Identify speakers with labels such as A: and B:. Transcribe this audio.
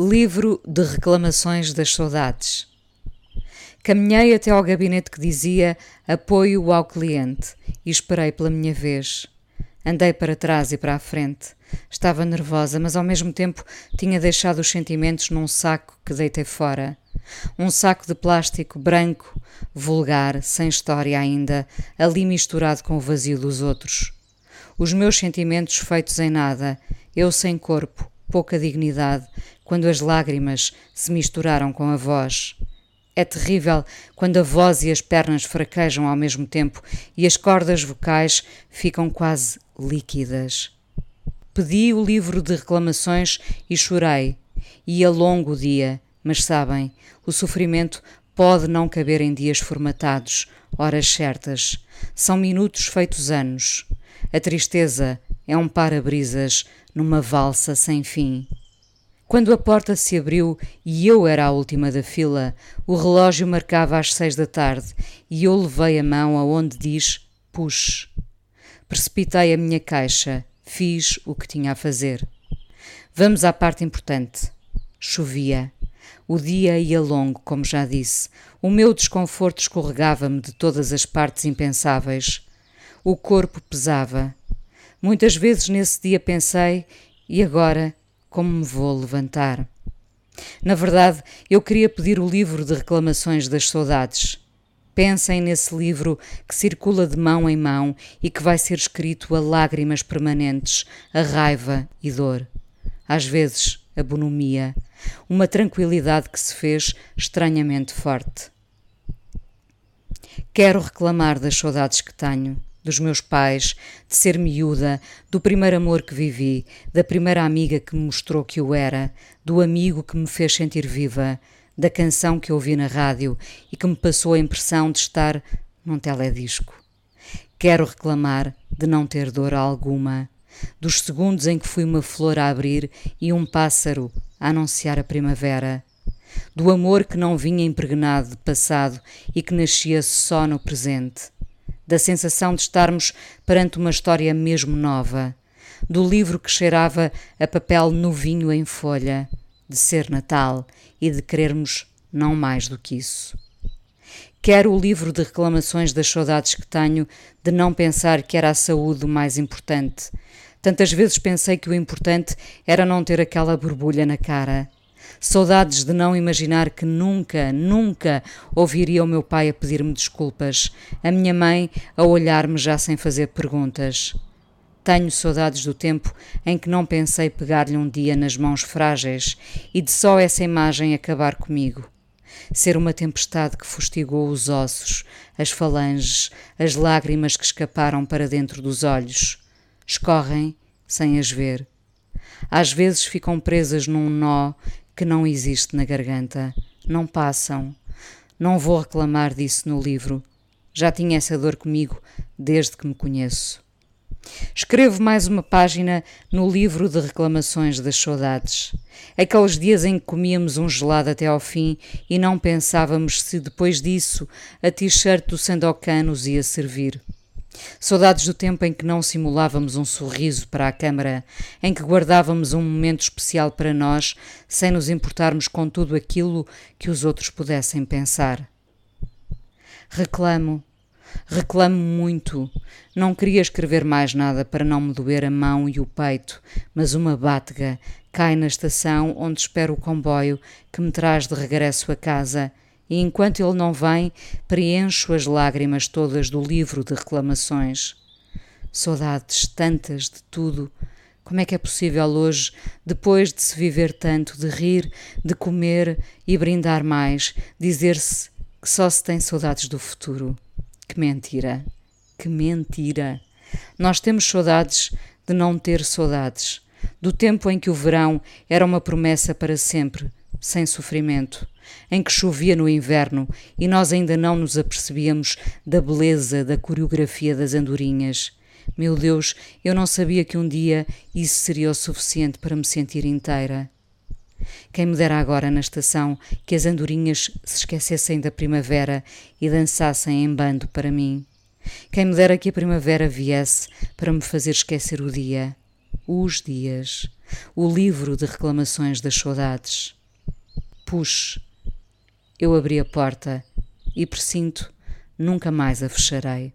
A: Livro de Reclamações das Saudades. Caminhei até ao gabinete que dizia apoio ao cliente e esperei pela minha vez. Andei para trás e para a frente. Estava nervosa, mas ao mesmo tempo tinha deixado os sentimentos num saco que deitei fora. Um saco de plástico branco, vulgar, sem história ainda, ali misturado com o vazio dos outros. Os meus sentimentos feitos em nada, eu sem corpo, pouca dignidade, quando as lágrimas se misturaram com a voz. É terrível quando a voz e as pernas fraquejam ao mesmo tempo e as cordas vocais ficam quase líquidas. Pedi o livro de reclamações e chorei. Ia longo o dia, mas sabem, o sofrimento pode não caber em dias formatados, horas certas. São minutos feitos anos. A tristeza é um para-brisas numa valsa sem fim. Quando a porta se abriu e eu era a última da fila, o relógio marcava às seis da tarde e eu levei a mão aonde diz push. Precipitei a minha caixa, fiz o que tinha a fazer. Vamos à parte importante. Chovia. O dia ia longo, como já disse. O meu desconforto escorregava-me de todas as partes impensáveis. O corpo pesava. Muitas vezes nesse dia pensei: e agora como me vou levantar? Na verdade, eu queria pedir o livro de reclamações das saudades. Pensem nesse livro que circula de mão em mão e que vai ser escrito a lágrimas permanentes, a raiva e dor. Às vezes, a bonomia, uma tranquilidade que se fez estranhamente forte. Quero reclamar das saudades que tenho dos meus pais, de ser miúda, do primeiro amor que vivi, da primeira amiga que me mostrou que eu era, do amigo que me fez sentir viva, da canção que ouvi na rádio e que me passou a impressão de estar num teledisco. Quero reclamar de não ter dor alguma, dos segundos em que fui uma flor a abrir e um pássaro a anunciar a primavera, do amor que não vinha impregnado de passado e que nascia só no presente da sensação de estarmos perante uma história mesmo nova, do livro que cheirava a papel novinho em folha, de ser Natal e de querermos não mais do que isso. Quero o livro de reclamações das saudades que tenho de não pensar que era a saúde o mais importante. Tantas vezes pensei que o importante era não ter aquela borbulha na cara Saudades de não imaginar que nunca, nunca ouviria o meu pai a pedir-me desculpas, a minha mãe a olhar-me já sem fazer perguntas. Tenho saudades do tempo em que não pensei pegar-lhe um dia nas mãos frágeis e de só essa imagem acabar comigo. Ser uma tempestade que fustigou os ossos, as falanges, as lágrimas que escaparam para dentro dos olhos. Escorrem sem as ver. Às vezes ficam presas num nó que não existe na garganta. Não passam. Não vou reclamar disso no livro. Já tinha essa dor comigo desde que me conheço. Escrevo mais uma página no livro de reclamações das saudades. Aqueles dias em que comíamos um gelado até ao fim e não pensávamos se depois disso a t-shirt do Sandokan nos ia servir. Saudades do tempo em que não simulávamos um sorriso para a câmara, em que guardávamos um momento especial para nós, sem nos importarmos com tudo aquilo que os outros pudessem pensar. Reclamo, reclamo muito. Não queria escrever mais nada para não me doer a mão e o peito, mas uma bátega cai na estação onde espero o comboio que me traz de regresso a casa e enquanto ele não vem, preencho as lágrimas todas do livro de reclamações. Saudades tantas de tudo. Como é que é possível hoje, depois de se viver tanto, de rir, de comer e brindar mais, dizer-se que só se tem saudades do futuro? Que mentira! Que mentira! Nós temos saudades de não ter saudades, do tempo em que o verão era uma promessa para sempre, sem sofrimento, em que chovia no inverno e nós ainda não nos apercebíamos da beleza da coreografia das andorinhas. Meu Deus, eu não sabia que um dia isso seria o suficiente para me sentir inteira. Quem me dera agora na estação que as andorinhas se esquecessem da primavera e dançassem em bando para mim. Quem me dera que a primavera viesse para me fazer esquecer o dia. os dias, o livro de reclamações das saudades. Puxe, eu abri a porta e presinto, nunca mais a fecharei.